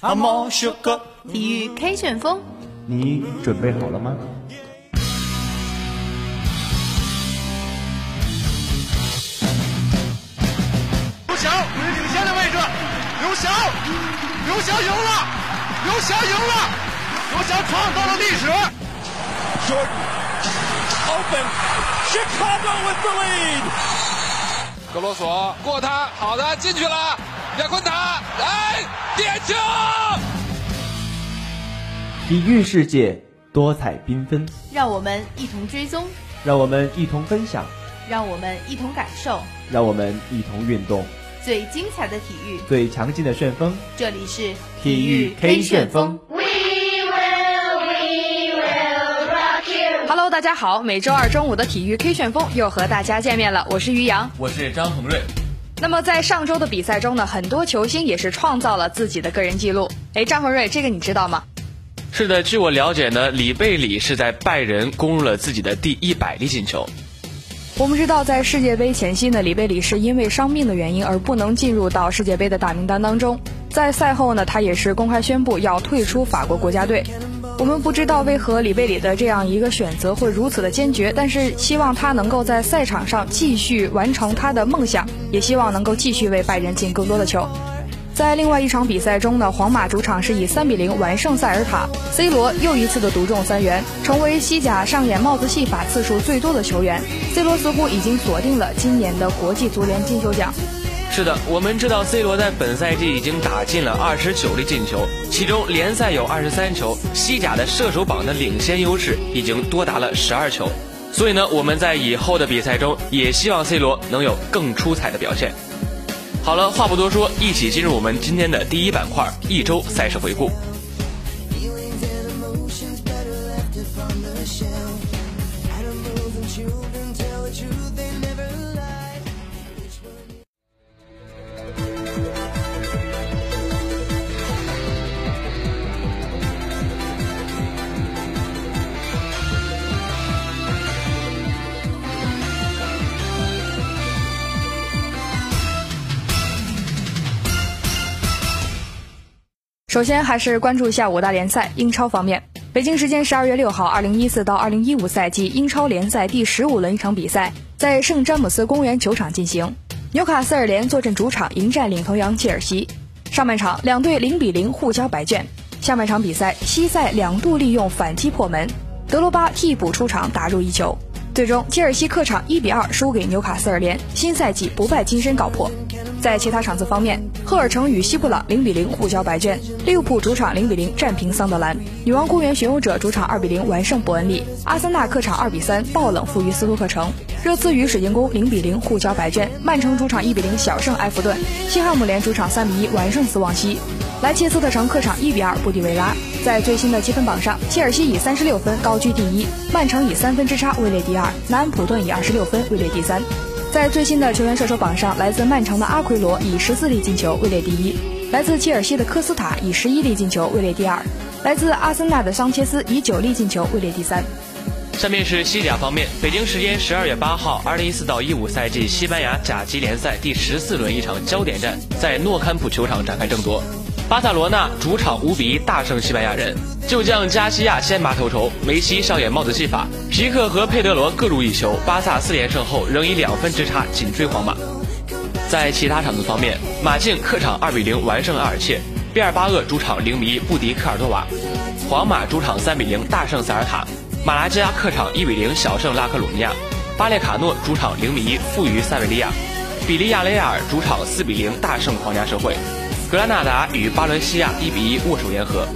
体育 K 旋风，你准备好了吗？刘翔位于领先的位置，刘翔，刘翔赢了，刘翔赢了，刘翔创造了历史。Jordan open, Chicago with the lead. 格罗索过他，好的进去了，亚昆塔，来点球！体育世界多彩缤纷，让我们一同追踪，让我们一同分享，让我们一同感受让我们一同运动，最精彩的体育。最强劲的旋风。这里是体育 K 旋风。Hello，大家好，每周二中午的体育 K 旋风又和大家见面了，我是于洋。我是张恒瑞。那么在上周的比赛中呢，很多球星也是创造了自己的个人记录。哎，张恒瑞，这个你知道吗？是的，据我了解呢，里贝里是在拜仁攻入了自己的第一百粒进球。我们知道，在世界杯前夕呢，里贝里是因为伤病的原因而不能进入到世界杯的大名单当中。在赛后呢，他也是公开宣布要退出法国国家队。我们不知道为何里贝里的这样一个选择会如此的坚决，但是希望他能够在赛场上继续完成他的梦想，也希望能够继续为拜仁进更多的球。在另外一场比赛中呢，皇马主场是以三比零完胜塞尔塔，C 罗又一次的独中三元，成为西甲上演帽子戏法次数最多的球员。C 罗似乎已经锁定了今年的国际足联金球奖。是的，我们知道 C 罗在本赛季已经打进了二十九粒进球，其中联赛有二十三球，西甲的射手榜的领先优势已经多达了十二球。所以呢，我们在以后的比赛中也希望 C 罗能有更出彩的表现。好了，话不多说，一起进入我们今天的第一板块——一周赛事回顾。首先还是关注一下五大联赛。英超方面，北京时间十二月六号，二零一四到二零一五赛季英超联赛第十五轮一场比赛在圣詹姆斯公园球场进行。纽卡斯尔联坐镇主场迎战领头羊切尔西。上半场两队零比零互交白卷。下半场比赛，西塞两度利用反击破门，德罗巴替补出场打入一球。最终，切尔西客场一比二输给纽卡斯尔联，新赛季不败金身告破。在其他场次方面，赫尔城与西布朗零比零互交白卷，利物浦主场零比零战平桑德兰，女王公园巡游者主场二比零完胜伯恩利，阿森纳客场二比三爆冷负于斯托克城，热刺与水晶宫零比零互交白卷，曼城主场一比零小胜埃弗顿，西汉姆联主场三比一完胜斯旺西，莱切斯特城客场一比二不敌维拉。在最新的积分榜上，切尔西以三十六分高居第一，曼城以三分之差位列第二，南安普顿以二十六分位列第三。在最新的球员射手榜上，来自曼城的阿奎罗以十四粒进球位列第一，来自切尔西的科斯塔以十一粒进球位列第二，来自阿森纳的桑切斯以九粒进球位列第三。下面是西甲方面，北京时间十二月八号，二零一四到一五赛季西班牙甲级联赛第十四轮一场焦点战在诺坎普球场展开争夺。巴塞罗那主场五比一大胜西班牙人，旧将加西亚先拔头筹，梅西上演帽子戏法，皮克和佩德罗各入一球，巴萨四连胜后仍以两分之差紧追皇马。在其他场次方面，马竞客场二比零完胜阿尔切，毕尔巴鄂主场零比一不敌科尔多瓦，皇马主场三比零大胜塞尔塔，马拉加客场一比零小胜拉科鲁尼亚，巴列卡诺主场零比一负于塞维利亚，比利亚雷亚尔主场四比零大胜皇家社会。格拉纳达与巴伦西亚一比一握手言和。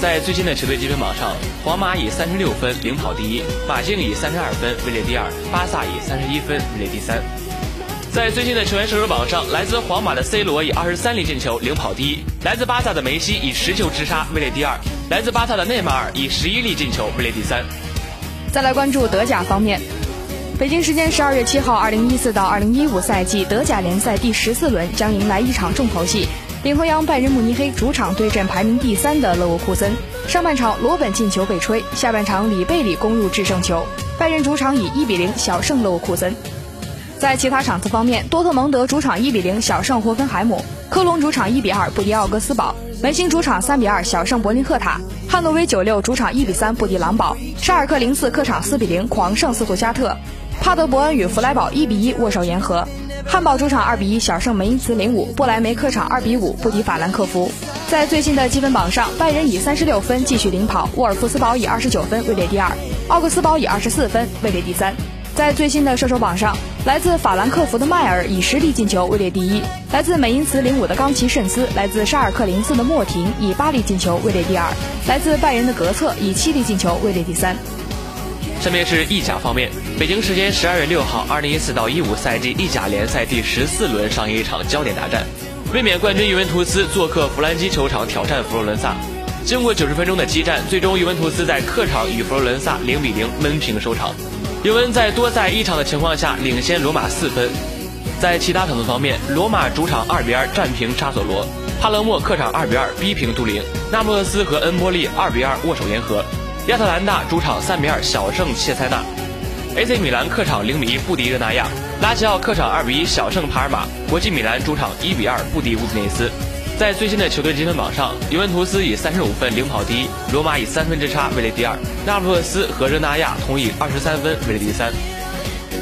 在最新的球队积分榜上，皇马以三十六分领跑第一，马竞以三十二分位列第二，巴萨以三十一分位列第三。在最新的球员射手榜上，来自皇马的 C 罗以二十三粒进球领跑第一，来自巴萨的梅西以十球之差位列第二，来自巴萨的内马尔以十一粒进球位列第三。再来关注德甲方面。北京时间十二月七号，二零一四到二零一五赛季德甲联赛第十四轮将迎来一场重头戏。领头羊拜仁慕尼黑主场对阵排名第三的勒沃库森。上半场罗本进球被吹，下半场里贝里攻入制胜球，拜仁主场以一比零小胜勒沃库森。在其他场次方面，多特蒙德主场一比零小胜霍芬海姆，科隆主场一比二不敌奥格斯堡，门兴主场三比二小胜柏林赫塔，汉诺威九六主场一比三不敌狼堡，沙尔克零四客场四比零狂胜斯图加特，帕德伯恩与弗莱堡一比一握手言和。汉堡主场二比一小胜梅因茨零五，布莱梅客场二比五不敌法兰克福。在最新的积分榜上，拜仁以三十六分继续领跑，沃尔夫斯堡以二十九分位列第二，奥格斯堡以二十四分位列第三。在最新的射手榜上，来自法兰克福的迈尔以十粒进球位列第一，来自美因茨零五的冈奇慎斯，来自沙尔克零四的莫廷以八粒进球位列第二，来自拜仁的格策以七粒进球位列第三。下面是意甲方面，北京时间十二月六号，二零一四到一五赛季意甲联赛第十四轮上演一场焦点大战，卫冕冠军尤文图斯做客弗兰基球场挑战佛罗伦萨。经过九十分钟的激战，最终尤文图斯在客场与佛罗伦萨零比零闷平收场。尤文在多赛一场的情况下领先罗马四分。在其他场次方面，罗马主场二比二战平沙索罗，帕勒莫客场二比二逼平杜灵，那不勒斯和恩波利二比二握手言和。亚特兰大主场三比二小胜切塞纳，AC 米兰客场零比一不敌热那亚，拉齐奥客场二比一小胜帕尔马，国际米兰主场一比二不敌乌迪内斯。在最新的球队积分榜上，尤文图斯以三十五分领跑第一，罗马以三分之差位列第二，那不勒斯和热那亚同以二十三分位列第三。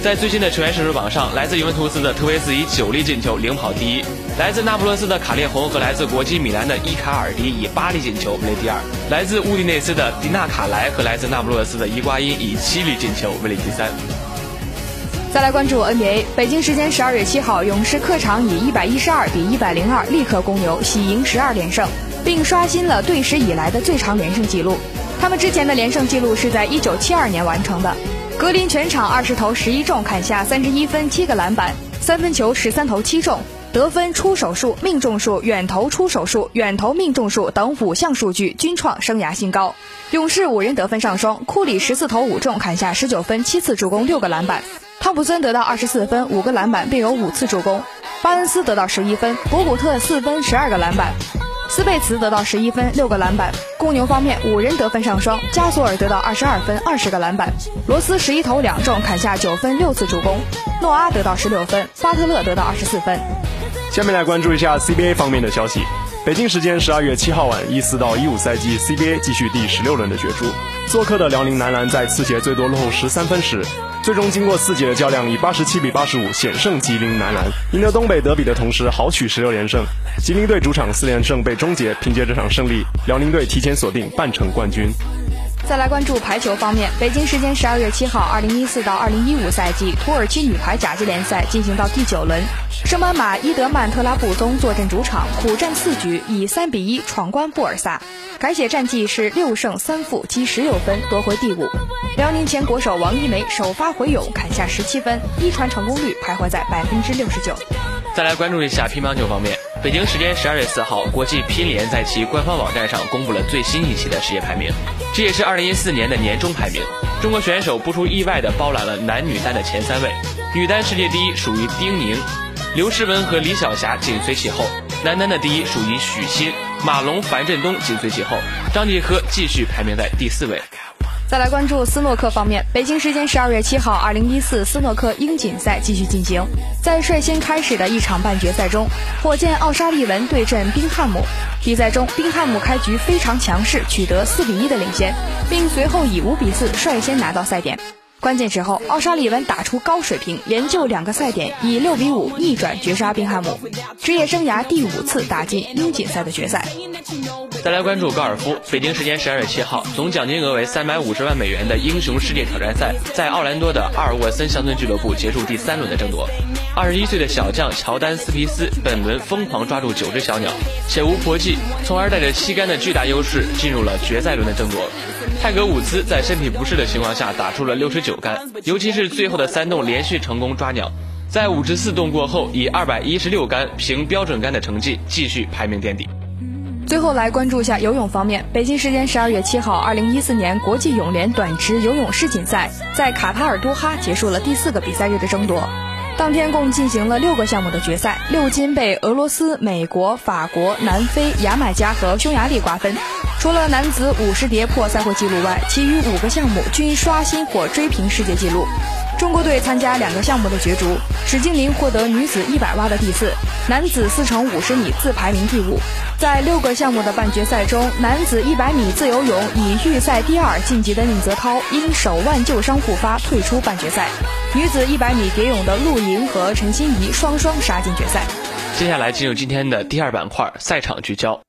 在最新的球员射手榜上，来自尤文图斯的特维斯以九粒进球领跑第一，来自那不勒斯的卡列洪和来自国际米兰的伊卡尔迪以八粒进球位列第二，来自乌迪内斯的迪纳卡莱和来自那不勒斯的伊瓜因以七粒进球位列第三。再来关注 NBA，北京时间十二月七号，勇士客场以一百一十二比一百零二力克公牛，喜迎十二连胜，并刷新了队史以来的最长连胜纪录。他们之前的连胜纪录是在一九七二年完成的。格林全场二十投十一中，砍下三十一分、七个篮板，三分球十三投七中，得分、出手数、命中数、远投出手数、远投命中数等五项数据均创生涯新高。勇士五人得分上双，库里十四投五中，砍下十九分、七次助攻、六个篮板；汤普森得到二十四分、五个篮板，并有五次助攻；巴恩斯得到十一分，博古特四分、十二个篮板。斯贝茨得到十一分六个篮板。公牛方面五人得分上双，加索尔得到二十二分二十个篮板，罗斯十一投两中砍下九分六次助攻，诺阿得到十六分，巴特勒得到二十四分。下面来关注一下 CBA 方面的消息。北京时间十二月七号晚，一四到一五赛季 CBA 继续第十六轮的角逐。做客的辽宁男篮在次节最多落后十三分时。最终经过四节的较量，以八十七比八十五险胜吉林男篮，赢得东北德比的同时豪取十六连胜。吉林队主场四连胜被终结，凭借这场胜利，辽宁队提前锁定半程冠军。再来关注排球方面，北京时间十二月七号，二零一四到二零一五赛季土耳其女排甲级联赛进行到第九轮，圣班马伊德曼特拉布宗坐镇主场，苦战四局，以三比一闯关布尔萨，改写战绩是六胜三负，积十六分，夺回第五。辽宁前国手王一梅首发回勇，砍下十七分，一传成功率徘徊在百分之六十九。再来关注一下乒乓球方面，北京时间十二月四号，国际乒联在其官方网站上公布了最新一期的世界排名，这也是二零一四年的年终排名。中国选手不出意外的包揽了男女单的前三位，女单世界第一属于丁宁，刘诗雯和李晓霞紧随其后，男单的第一属于许昕，马龙、樊振东紧随其后，张继科继续排名在第四位。再来关注斯诺克方面，北京时间十二月七号，二零一四斯诺克英锦赛继续进行。在率先开始的一场半决赛中，火箭奥沙利文对阵宾汉姆。比赛中，宾汉姆开局非常强势，取得四比一的领先，并随后以五比四率先拿到赛点。关键时候，奥沙利文打出高水平，连救两个赛点，以六比五逆转绝杀宾汉姆，职业生涯第五次打进英锦赛的决赛。再来关注高尔夫，北京时间十二月七号，总奖金额为三百五十万美元的英雄世界挑战赛在奥兰多的阿尔沃森乡村俱乐部结束第三轮的争夺。二十一岁的小将乔丹斯皮斯本轮疯狂抓住九只小鸟，且无搏击，从而带着七杆的巨大优势进入了决赛轮的争夺。泰格伍兹在身体不适的情况下打出了六十九杆，尤其是最后的三洞连续成功抓鸟，在五十四洞过后以二百一十六杆凭标准杆的成绩继续排名垫底。最后来关注一下游泳方面。北京时间十二月七号，二零一四年国际泳联短池游泳世锦赛在卡塔尔多哈结束了第四个比赛日的争夺。当天共进行了六个项目的决赛，六金被俄罗斯、美国、法国、南非、牙买加和匈牙利瓜分。除了男子五十蝶破赛会纪录外，其余五个项目均刷新或追平世界纪录。中国队参加两个项目的角逐，史金林获得女子100蛙的第四，男子4乘50米自排名第五。在六个项目的半决赛中，男子100米自由泳以预赛第二晋级的宁泽涛因手腕旧伤复发退出半决赛，女子100米蝶泳的陆莹和陈欣怡双双杀进决赛。接下来进入今天的第二板块赛场聚焦。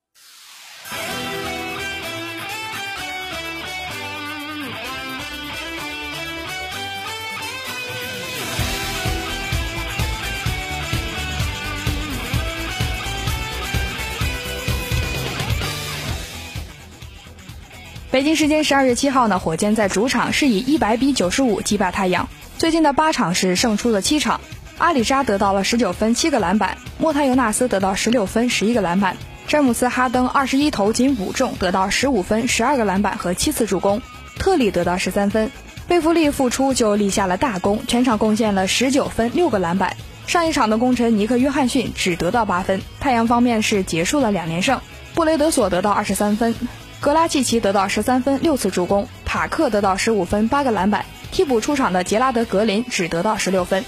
北京时间十二月七号呢，火箭在主场是以一百比九十五击败太阳。最近的八场是胜出了七场，阿里扎得到了十九分七个篮板，莫泰尤纳斯得到十六分十一个篮板，詹姆斯哈登二十一投仅五中得到十五分十二个篮板和七次助攻，特里得到十三分，贝弗利复出就立下了大功，全场贡献了十九分六个篮板。上一场的功臣尼克约翰逊只得到八分。太阳方面是结束了两连胜，布雷德索得到二十三分。格拉季奇得到十三分六次助攻，塔克得到十五分八个篮板。替补出场的杰拉德格林只得到十六分。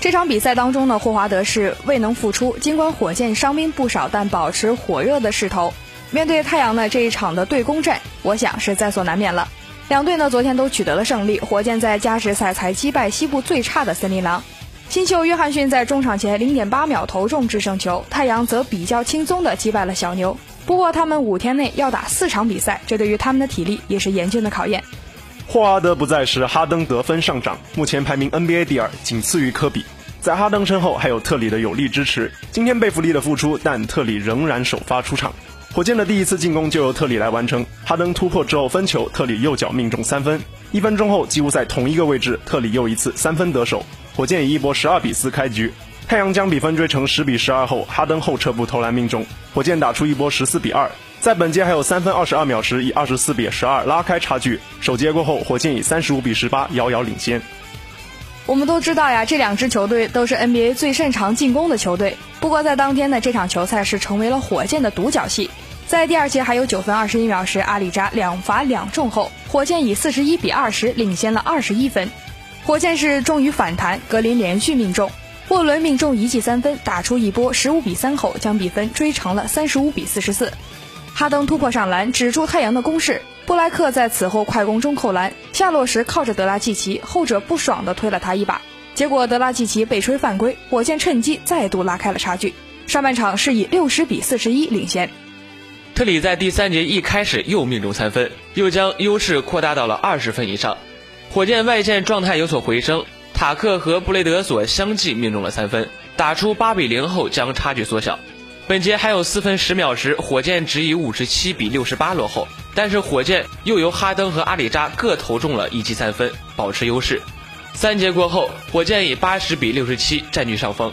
这场比赛当中呢，霍华德是未能复出。尽管火箭伤兵不少，但保持火热的势头。面对太阳呢这一场的对攻战，我想是在所难免了。两队呢昨天都取得了胜利。火箭在加时赛才击败西部最差的森林狼。新秀约翰逊在中场前零点八秒投中制胜球。太阳则比较轻松的击败了小牛。不过，他们五天内要打四场比赛，这对于他们的体力也是严峻的考验。霍华德不在时，哈登得分上涨，目前排名 NBA 第二，仅次于科比。在哈登身后还有特里的有力支持。今天贝弗利的复出，但特里仍然首发出场。火箭的第一次进攻就由特里来完成，哈登突破之后分球，特里右脚命中三分。一分钟后，几乎在同一个位置，特里又一次三分得手。火箭以一波十二比四开局。太阳将比分追成十比十二后，哈登后撤步投篮命中，火箭打出一波十四比二。在本节还有三分二十二秒时，以二十四比十二拉开差距。首节过后，火箭以三十五比十八遥遥领先。我们都知道呀，这两支球队都是 NBA 最擅长进攻的球队。不过在当天呢，这场球赛是成为了火箭的独角戏。在第二节还有九分二十一秒时，阿里扎两罚两中后，火箭以四十一比二十领先了二十一分。火箭是终于反弹，格林连续命中。沃伦命中一记三分，打出一波十五比三后，将比分追成了三十五比四十四。哈登突破上篮，止住太阳的攻势。布莱克在此后快攻中扣篮，下落时靠着德拉季奇，后者不爽地推了他一把，结果德拉季奇被吹犯规，火箭趁机再度拉开了差距。上半场是以六十比四十一领先。特里在第三节一开始又命中三分，又将优势扩大到了二十分以上。火箭外线状态有所回升。塔克和布雷德索相继命中了三分，打出八比零后将差距缩小。本节还有四分十秒时，火箭只以五十七比六十八落后，但是火箭又由哈登和阿里扎各投中了一记三分，保持优势。三节过后，火箭以八十比六十七占据上风。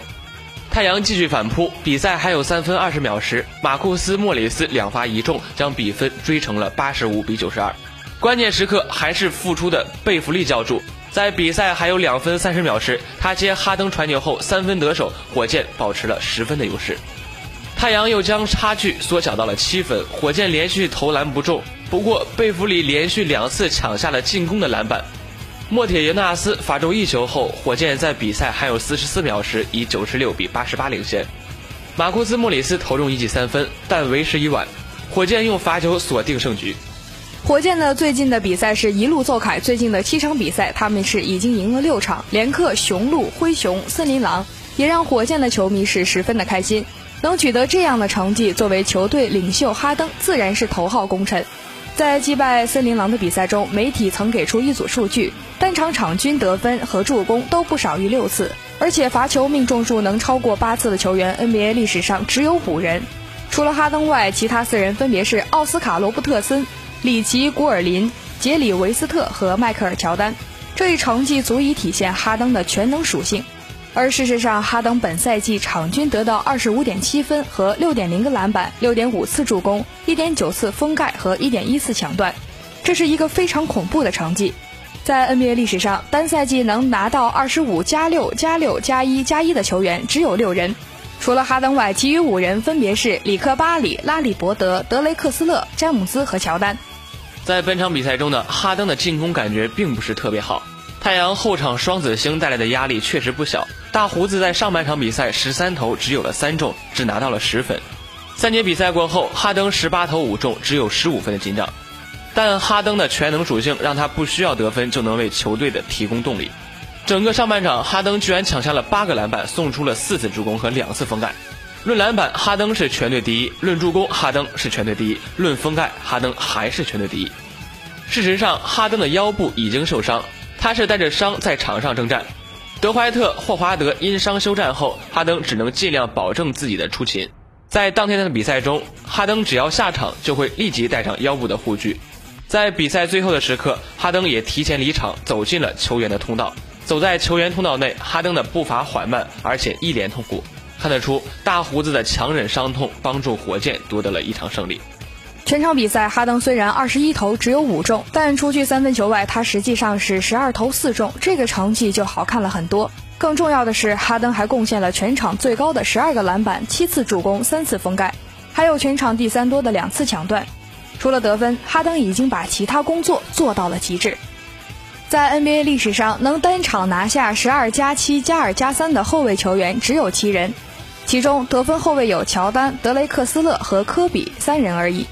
太阳继续反扑，比赛还有三分二十秒时，马库斯·莫里斯两罚一中，将比分追成了八十五比九十二。关键时刻还是复出的贝弗利叫住。在比赛还有两分三十秒时，他接哈登传球后三分得手，火箭保持了十分的优势。太阳又将差距缩小到了七分，火箭连续投篮不中，不过贝弗里连续两次抢下了进攻的篮板。莫铁尤纳斯罚中一球后，火箭在比赛还有四十四秒时以九十六比八十八领先。马库斯·莫里斯投中一记三分，但为时已晚，火箭用罚球锁定胜局。火箭的最近的比赛是一路奏凯，最近的七场比赛他们是已经赢了六场，连克雄鹿、灰熊、森林狼，也让火箭的球迷是十分的开心。能取得这样的成绩，作为球队领袖哈登自然是头号功臣。在击败森林狼的比赛中，媒体曾给出一组数据，单场场均得分和助攻都不少于六次，而且罚球命中数能超过八次的球员，NBA 历史上只有五人。除了哈登外，其他四人分别是奥斯卡·罗伯特森。里奇·古尔林、杰里·维斯特和迈克尔·乔丹，这一成绩足以体现哈登的全能属性。而事实上，哈登本赛季场均得到二十五点七分和六点零个篮板、六点五次助攻、一点九次封盖和一点一次抢断，这是一个非常恐怖的成绩。在 NBA 历史上，单赛季能拿到二十五加六加六加一加一的球员只有六人，除了哈登外，其余五人分别是里克·巴里、拉里·伯德、德雷克斯勒、詹姆斯和乔丹。在本场比赛中呢，哈登的进攻感觉并不是特别好。太阳后场双子星带来的压力确实不小。大胡子在上半场比赛十三投只有了三中，只拿到了十分。三节比赛过后，哈登十八投五中，只有十五分的进账。但哈登的全能属性让他不需要得分就能为球队的提供动力。整个上半场，哈登居然抢下了八个篮板，送出了四次助攻和两次封盖。论篮板，哈登是全队第一；论助攻，哈登是全队第一；论封盖，哈登还是全队第一。事实上，哈登的腰部已经受伤。他是带着伤在场上征战，德怀特、霍华德因伤休战后，哈登只能尽量保证自己的出勤。在当天的比赛中，哈登只要下场就会立即带上腰部的护具。在比赛最后的时刻，哈登也提前离场，走进了球员的通道。走在球员通道内，哈登的步伐缓慢，而且一脸痛苦。看得出，大胡子的强忍伤痛，帮助火箭夺得了一场胜利。全场比赛，哈登虽然二十一投只有五中，但除去三分球外，他实际上是十二投四中，这个成绩就好看了很多。更重要的是，哈登还贡献了全场最高的十二个篮板、七次助攻、三次封盖，还有全场第三多的两次抢断。除了得分，哈登已经把其他工作做到了极致。在 NBA 历史上，能单场拿下十二加七加二加三的后卫球员只有七人，其中得分后卫有乔丹、德雷克斯勒和科比三人而已。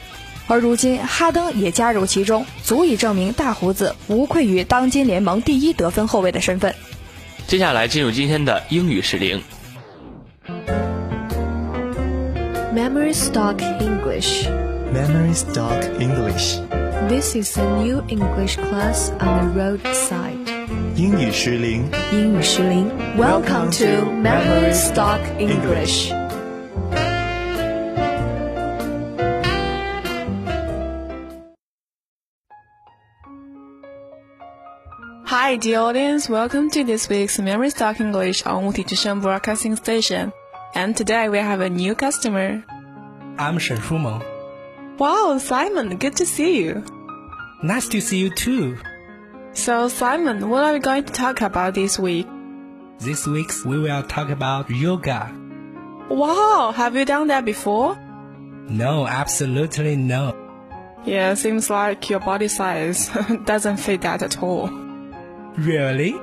而如今，哈登也加入其中，足以证明大胡子无愧于当今联盟第一得分后卫的身份。接下来进入今天的英语时令。Memory Stock English. Memory Stock English. This is a new English class on the roadside. 英语时令。英语时令。Welcome to Memory Stock English. Hi, dear audience. Welcome to this week's Memory Stock English on Wuti Zhishen Broadcasting Station. And today we have a new customer. I'm Shen Shumeng. Wow, Simon, good to see you. Nice to see you too. So, Simon, what are we going to talk about this week? This week we will talk about yoga. Wow, have you done that before? No, absolutely no. Yeah, seems like your body size doesn't fit that at all. Really?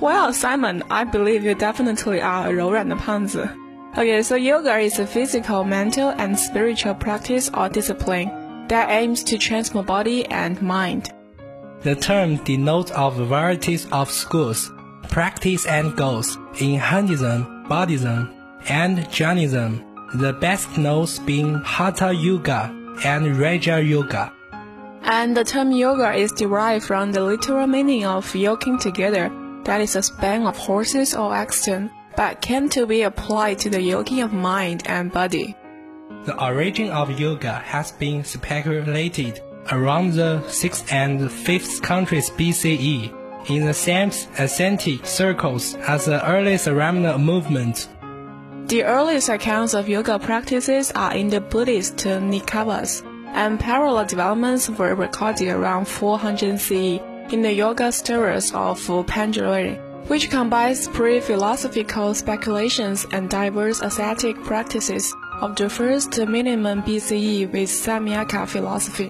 Well, Simon, I believe you definitely are a 柔软的胖子. Okay, so yoga is a physical, mental, and spiritual practice or discipline that aims to transform body and mind. The term denotes of varieties of schools, practice and goals in Hinduism, Buddhism, and Jainism, the best known being Hatha Yoga and Raja Yoga. And the term yoga is derived from the literal meaning of yoking together, that is a span of horses or oxen, but came to be applied to the yoking of mind and body. The origin of yoga has been speculated around the 6th and 5th centuries BCE in the same ascetic circles as the early ceremonial movement. The earliest accounts of yoga practices are in the Buddhist Nikayas, and parallel developments were recorded around 400 CE in the yoga stories of Patanjali, which combines pre-philosophical speculations and diverse ascetic practices of the first millennium BCE with Samyaka philosophy.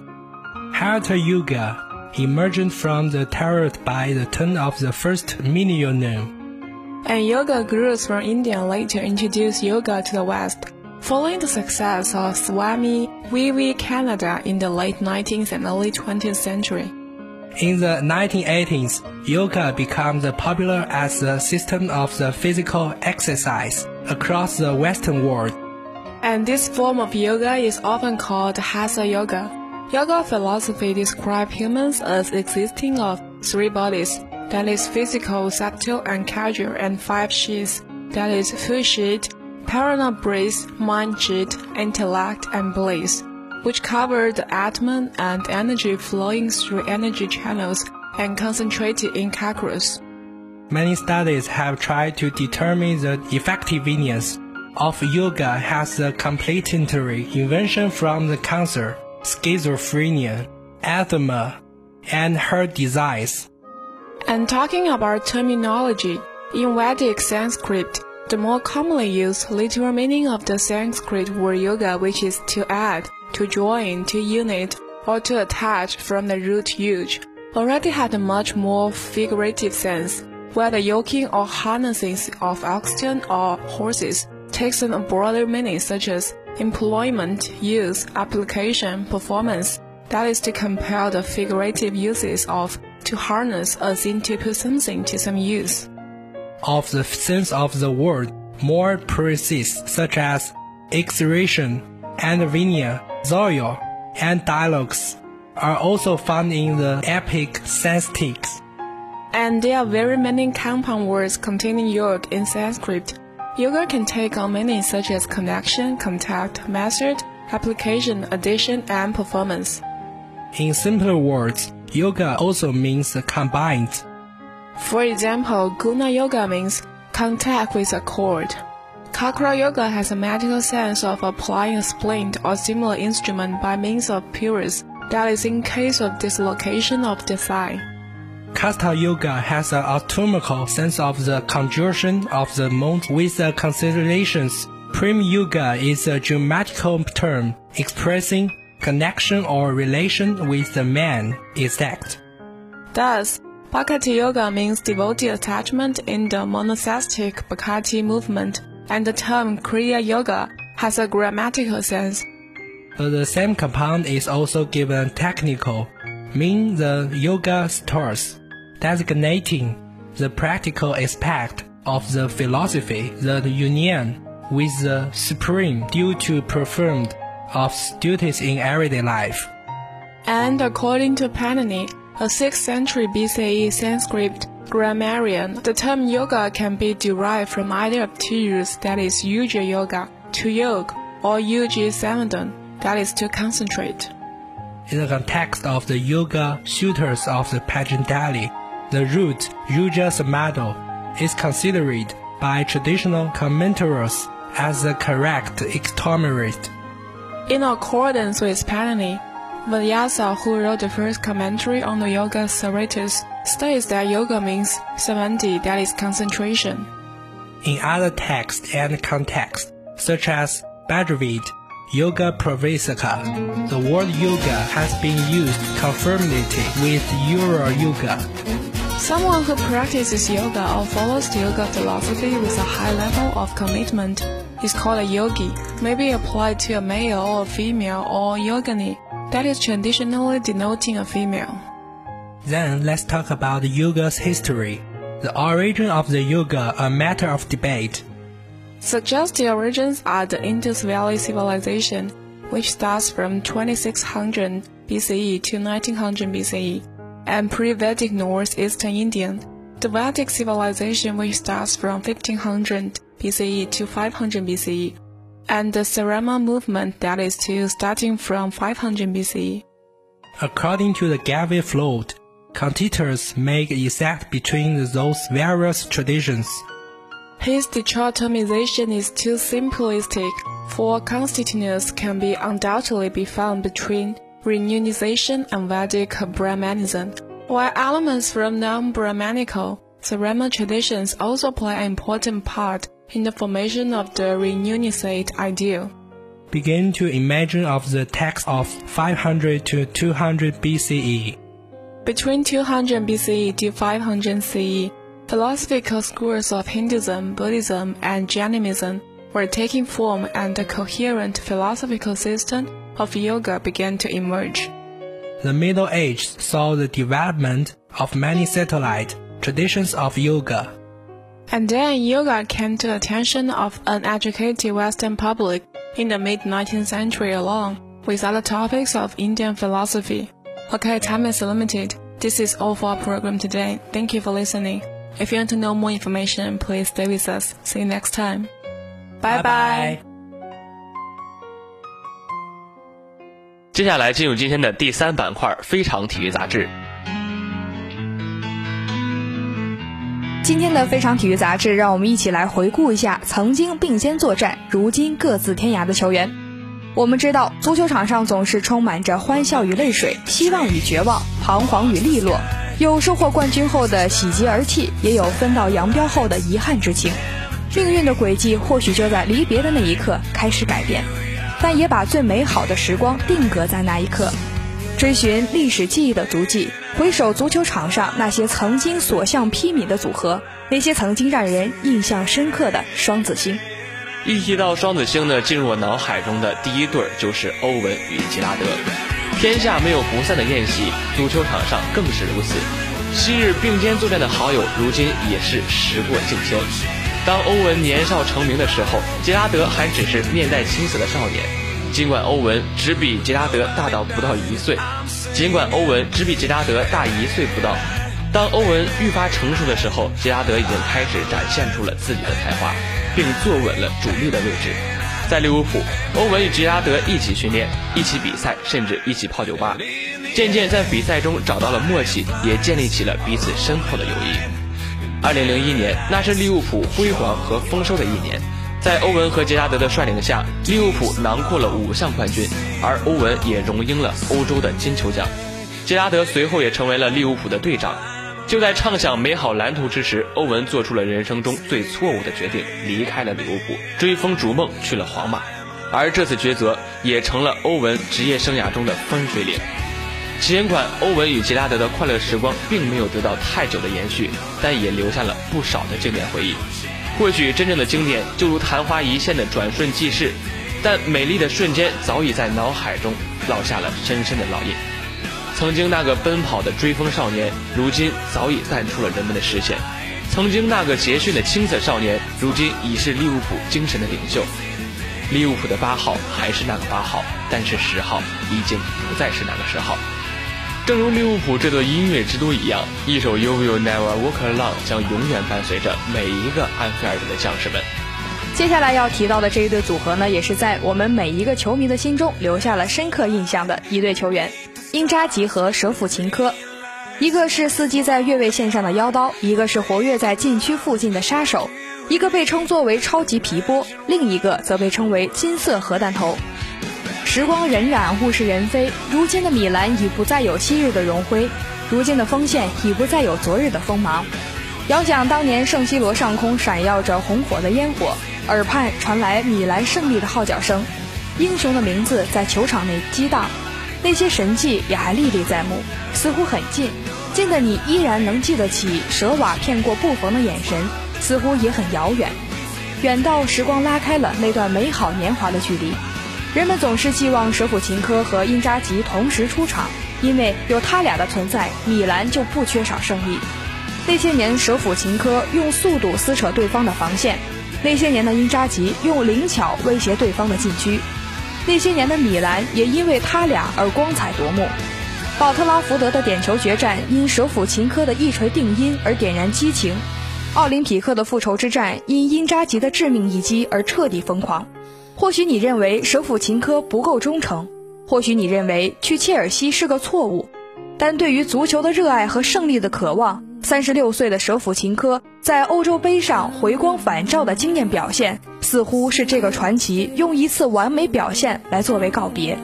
Hatha Yoga emerged from the Tarot by the turn of the first millennium. And yoga gurus from India later introduced yoga to the West, following the success of Swami Vivekananda in the late 19th and early 20th century. In the 1980s, yoga became popular as a system of the physical exercise across the Western world. And this form of yoga is often called Hatha Yoga. Yoga philosophy describes humans as existing of three bodies, that is physical, subtle, and casual, and five sheets, that is food sheet, paranal breath, mind sheet, intellect, and bliss, which cover the atman and energy flowing through energy channels and concentrated in chakras. Many studies have tried to determine the effectiveness of yoga as a complementary invention from the cancer schizophrenia, asthma, and heart disease. And talking about terminology, in Vedic Sanskrit, the more commonly used literal meaning of the Sanskrit word yoga, which is to add, to join, to unite, or to attach from the root yuj, already had a much more figurative sense, where the yoking or harnessing of oxen or horses takes on a broader meaning such as employment, use, application, performance, that is to compare the figurative uses of to harness as in to put something to some use. Of the sense of the word, more precise, such as exhilaration, and veneer, zoil, and dialogues, are also found in the epic senstics. And there are very many compound words containing yoga in Sanskrit. Yoga can take on meanings such as connection, contact, method, application, addition, and performance. In simpler words, yoga also means combined. For example, guna yoga means contact with a cord. Kakra yoga has a magical sense of applying a splint or similar instrument by means of purus, that is in case of dislocation of the thigh. Kasta yoga has an anatomical sense of the conjunction of the mount with the considerations. Prem yoga is a grammatical term expressing connection or relation with the man, exact. Thus, Bhakti Yoga means devotee attachment in the monastic Bhakti movement, and the term Kriya Yoga has a grammatical sense. But the same compound is also given technical, meaning the yoga stores, designating the practical aspect of the philosophy, the union with the supreme due to performed of duties in everyday life. And according to Panini, a 6th century BCE Sanskrit grammarian, the term yoga can be derived from either of two roots that is yuja yoga, to yoke, or yuji samadhan, that is to concentrate. In the context of the yoga sutras of the Patanjali, the root yuja samadho is considered by traditional commentators as the correct ectomerate. In accordance with Panini, Vyasa, who wrote the first commentary on the Yoga Saritas, states that yoga means samadhi, that is concentration. In other texts and contexts, such as Bhagavad Yoga Pravesaka, the word yoga has been used conformity with Euro Yoga. Someone who practices yoga or follows the yoga philosophy with a high level of commitment is called a yogi, may be applied to a male or a female or yogini, that is traditionally denoting a female. Then let's talk about yoga's history. The origin of the yoga a matter of debate. Suggested origins are the Indus Valley Civilization, which starts from 2600 BCE to 1900 BCE, and pre-Vedic Northeastern Indian, the Vedic civilization which starts from 1500 BCE to 500 BCE, and the Sarama movement that is to starting from 500 BCE. According to the Gavi Flood, commentators make exact between those various traditions. His dichotomization is too simplistic, for constituents can be undoubtedly be found between Renunciation and Vedic Brahmanism, while elements from non-Brahmanical Sarama traditions also play an important part in the formation of the renunciate ideal. Begin to imagine of the text of 500 to 200 BCE. Between 200 BCE to 500 CE, philosophical schools of Hinduism, Buddhism, and Jainism were taking form and a coherent philosophical system of yoga began to emerge. The Middle Ages saw the development of many satellite traditions of yoga. And then yoga came to the attention of an educated Western public in the mid-19th century along with other topics of Indian philosophy. Okay, time is limited. This is all for our program today. Thank you for listening. If you want to know more information, please stay with us. See you next time. Bye bye. 接下来进入今天的第三板块——非常体育杂志。今天的非常体育杂志，让我们一起来回顾一下曾经并肩作战、如今各自天涯的球员。我们知道，足球场上总是充满着欢笑与泪水、希望与绝望、彷徨与利落，有收获冠军后的喜极而泣，也有分道扬镳后的遗憾之情。命运的轨迹或许就在离别的那一刻开始改变，但也把最美好的时光定格在那一刻。追寻历史记忆的足迹，回首足球场上那些曾经所向披靡的组合，那些曾经让人印象深刻的双子星。一提到双子星呢，进入我脑海中的第一对就是欧文与吉拉德。天下没有不散的宴席，足球场上更是如此。昔日并肩作战的好友，如今也是时过境迁。当欧文年少成名的时候，吉拉德还只是面带青涩的少年。尽管欧文只比吉拉德大到不到一岁，尽管欧文只比吉拉德大一岁不到，当欧文愈发成熟的时候，吉拉德已经开始展现出了自己的才华。并坐稳了主力的位置。在利物浦，欧文与吉拉德一起训练，一起比赛，甚至一起泡酒吧。渐渐在比赛中找到了默契，也建立起了彼此深厚的友谊。二零零一年，那是利物浦辉煌和丰收的一年。在欧文和杰拉德的率领下，利物浦囊括了五项冠军，而欧文也荣膺了欧洲的金球奖。杰拉德随后也成为了利物浦的队长。就在畅想美好蓝图之时，欧文做出了人生中最错误的决定，离开了利物浦，追风逐梦去了皇马。而这次抉择也成了欧文职业生涯中的分水岭。尽管欧文与杰拉德的快乐时光并没有得到太久的延续，但也留下了不少的经典回忆。或许真正的经典就如昙花一现的转瞬即逝，但美丽的瞬间早已在脑海中烙下了深深的烙印。曾经那个奔跑的追风少年，如今早已淡出了人们的视线；曾经那个捷讯的青涩少年，如今已是利物浦精神的领袖。利物浦的八号还是那个八号，但是十号已经不再是那个十号。正如利物浦这座音乐之都一样，一首 You Will Never Walk Alone 将永远伴随着每一个安菲尔德的将士们。接下来要提到的这一对组合呢，也是在我们每一个球迷的心中留下了深刻印象的一对球员。英扎吉和舍甫琴科，一个是伺机在越位线上的妖刀，一个是活跃在禁区附近的杀手，一个被称作为超级皮波，另一个则被称为金色核弹头。时光荏苒，物是人非，如今的米兰已不再有昔日的荣辉，如今的锋线已不再有昨日的锋芒。遥想当年圣西罗上空闪耀着红火的烟火，耳畔传来米兰胜利的号角声，英雄的名字在球场内激荡。那些神迹也还历历在目，似乎很近，近的你依然能记得起舍瓦骗过布冯的眼神，似乎也很遥远，远到时光拉开了那段美好年华的距离。人们总是寄望舍甫琴科和英扎吉同时出场，因为有他俩的存在，米兰就不缺少胜利。那些年，舍甫琴科用速度撕扯对方的防线；那些年的英扎吉用灵巧威胁对方的禁区。那些年的米兰也因为他俩而光彩夺目，保特拉福德的点球决战因舍甫琴科的一锤定音而点燃激情，奥林匹克的复仇之战因因扎吉的致命一击而彻底疯狂。或许你认为舍甫琴科不够忠诚，或许你认为去切尔西是个错误，但对于足球的热爱和胜利的渴望，三十六岁的舍甫琴科在欧洲杯上回光返照的惊艳表现。似乎是这个传奇用一次完美表现来作为告别。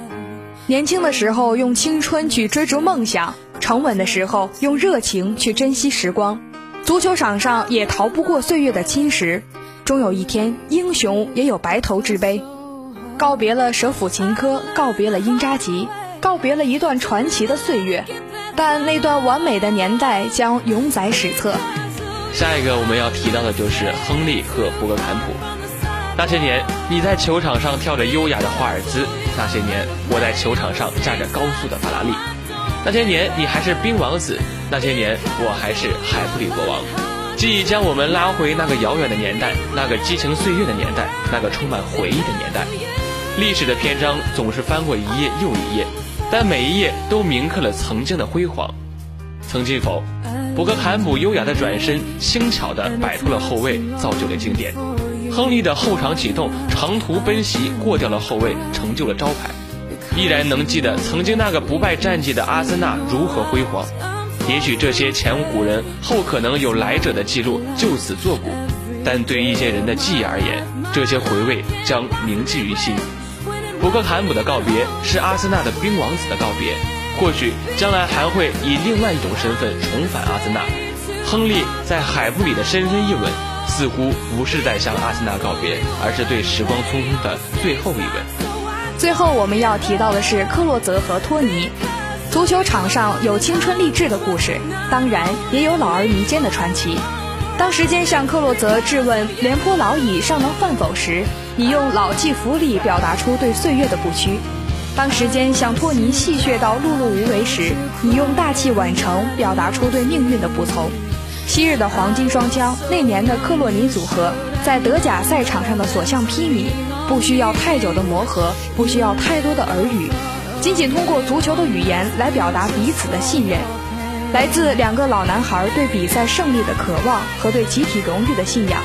年轻的时候用青春去追逐梦想，沉稳的时候用热情去珍惜时光。足球场上也逃不过岁月的侵蚀，终有一天英雄也有白头之悲。告别了舍甫琴科，告别了英扎吉，告别了一段传奇的岁月，但那段完美的年代将永载史册。下一个我们要提到的就是亨利和博格坎普。那些年，你在球场上跳着优雅的华尔兹；那些年，我在球场上驾着高速的法拉利；那些年，你还是冰王子；那些年，我还是海布里国王。记忆将我们拉回那个遥远的年代，那个激情岁月的年代，那个充满回忆的年代。历史的篇章总是翻过一页又一页，但每一页都铭刻了曾经的辉煌。曾经否？博格坎普优雅的转身，轻巧的摆脱了后卫，造就了经典。亨利的后场启动，长途奔袭过掉了后卫，成就了招牌。依然能记得曾经那个不败战绩的阿森纳如何辉煌。也许这些前无古人后可能有来者的记录就此作古，但对一些人的记忆而言，这些回味将铭记于心。博格坎姆的告别是阿森纳的冰王子的告别，或许将来还会以另外一种身份重返阿森纳。亨利在海布里的深深一吻。似乎不是在向阿森纳告别，而是对时光匆匆的最后一吻。最后我们要提到的是克洛泽和托尼。足球场上有青春励志的故事，当然也有老而弥坚的传奇。当时间向克洛泽质问“廉颇老矣，尚能饭否”时，你用老骥伏枥表达出对岁月的不屈；当时间向托尼戏谑到碌碌无为时，你用大器晚成表达出对命运的不从。昔日的黄金双枪，那年的克洛尼组合，在德甲赛场上的所向披靡，不需要太久的磨合，不需要太多的耳语，仅仅通过足球的语言来表达彼此的信任。来自两个老男孩对比赛胜利的渴望和对集体荣誉的信仰。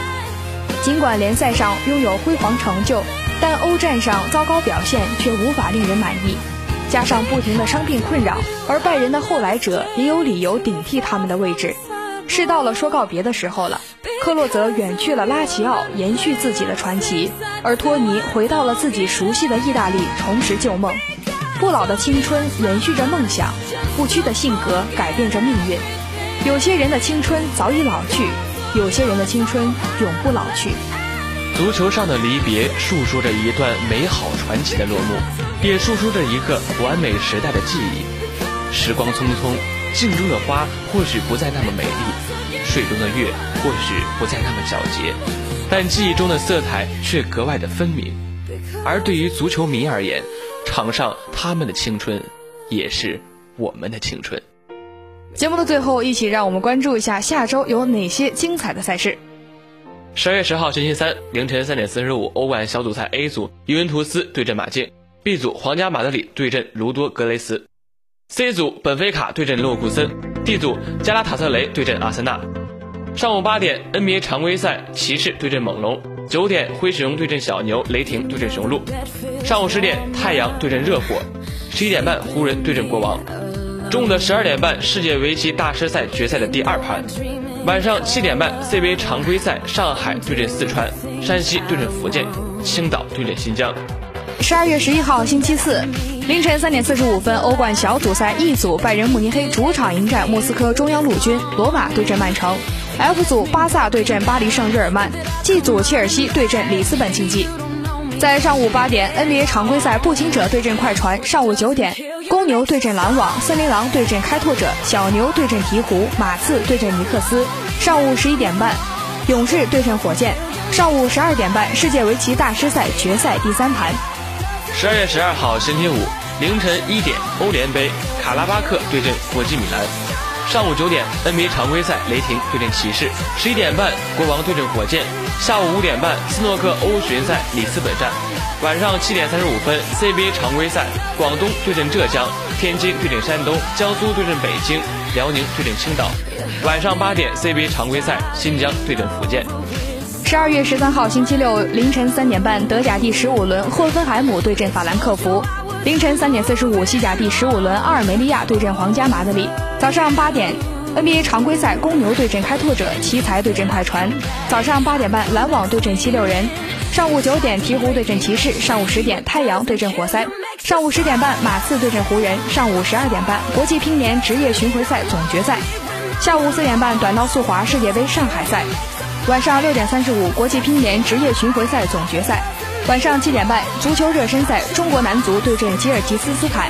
尽管联赛上拥有辉煌成就，但欧战上糟糕表现却无法令人满意。加上不停的伤病困扰，而拜仁的后来者也有理由顶替他们的位置。是到了说告别的时候了。克洛泽远去了拉齐奥，延续自己的传奇；而托尼回到了自己熟悉的意大利，重拾旧梦。不老的青春延续着梦想，不屈的性格改变着命运。有些人的青春早已老去，有些人的青春永不老去。足球上的离别，诉说着一段美好传奇的落幕，也诉说着一个完美时代的记忆。时光匆匆，镜中的花或许不再那么美丽，水中的月或许不再那么皎洁，但记忆中的色彩却格外的分明。而对于足球迷而言，场上他们的青春，也是我们的青春。节目的最后，一起让我们关注一下下周有哪些精彩的赛事。十二月十号星期三凌晨三点四十五，欧冠小组赛 A 组，尤文图斯对阵马竞；B 组，皇家马德里对阵卢多格雷斯；C 组，本菲卡对阵勒沃库森；D 组，加拉塔特雷对阵阿森纳。上午八点，NBA 常规赛，骑士对阵猛龙。九点，灰熊对阵小牛，雷霆对阵雄鹿；上午十点，太阳对阵热火；十一点半，湖人对阵国王；中午的十二点半，世界围棋大师赛决赛的第二盘；晚上七点半，CBA 常规赛，上海对阵四川，山西对阵福建，青岛对阵新疆。十二月十一号，星期四，凌晨三点四十五分，欧冠小组赛 E 组，拜仁慕尼黑主场迎战莫斯科中央陆军，罗马对阵曼城。F 组巴萨对阵巴黎圣日耳曼，G 组切尔西对阵里斯本竞技。在上午八点，NBA 常规赛步行者对阵快船；上午九点，公牛对阵篮网，森林狼对阵开拓者，小牛对阵鹈鹕，马刺对阵尼克斯。上午十一点半，勇士对阵火箭。上午十二点半，世界围棋大师赛决赛第三盘。十二月十二号星期五凌晨一点，欧联杯，卡拉巴克对阵国际米兰。上午九点，NBA 常规赛，雷霆对阵骑士；十一点半，国王对阵火箭；下午五点半，斯诺克欧巡赛，里斯本站；晚上七点三十五分，CBA 常规赛，广东对阵浙江，天津对阵山东，江苏对阵北京，辽宁对阵青岛；晚上八点，CBA 常规赛，新疆对阵福建。十二月十三号星期六凌晨三点半，德甲第十五轮，霍芬海姆对阵法兰克福。凌晨三点四十五，西甲第十五轮，阿尔梅利亚对阵皇家马德里。早上八点，NBA 常规赛，公牛对阵开拓者，奇才对阵快船。早上八点半，篮网对阵七六人。上午九点，鹈鹕对阵骑士。上午十点，太阳对阵活塞。上午十点半，马刺对阵湖人。上午十二点半，国际乒联职业巡回赛总决赛。下午四点半，短道速滑世界杯上海赛。晚上六点三十五，国际乒联职业巡回赛总决赛。晚上七点半，足球热身赛，中国男足对阵吉尔吉斯斯坦。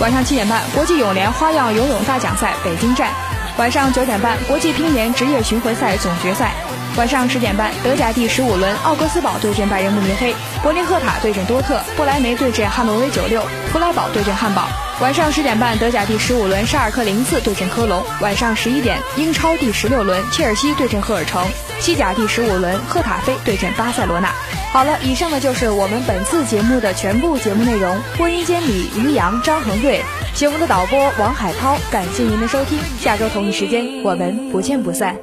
晚上七点半，国际泳联花样游泳大奖赛北京站。晚上九点半，国际乒联职业巡回赛总决赛。晚上十点半，德甲第十五轮，奥格斯堡对阵拜仁慕尼黑，柏林赫塔对阵多特，不莱梅对阵汉诺威九六，弗莱堡对阵汉堡。晚上十点半，德甲第十五轮，沙尔克零四对阵科隆。晚上十一点，英超第十六轮，切尔西对阵赫尔城。西甲第十五轮，赫塔菲对阵巴塞罗那。好了以上呢就是我们本次节目的全部节目内容播音监理于洋张恒瑞节目的导播王海涛感谢您的收听下周同一时间我们不见不散。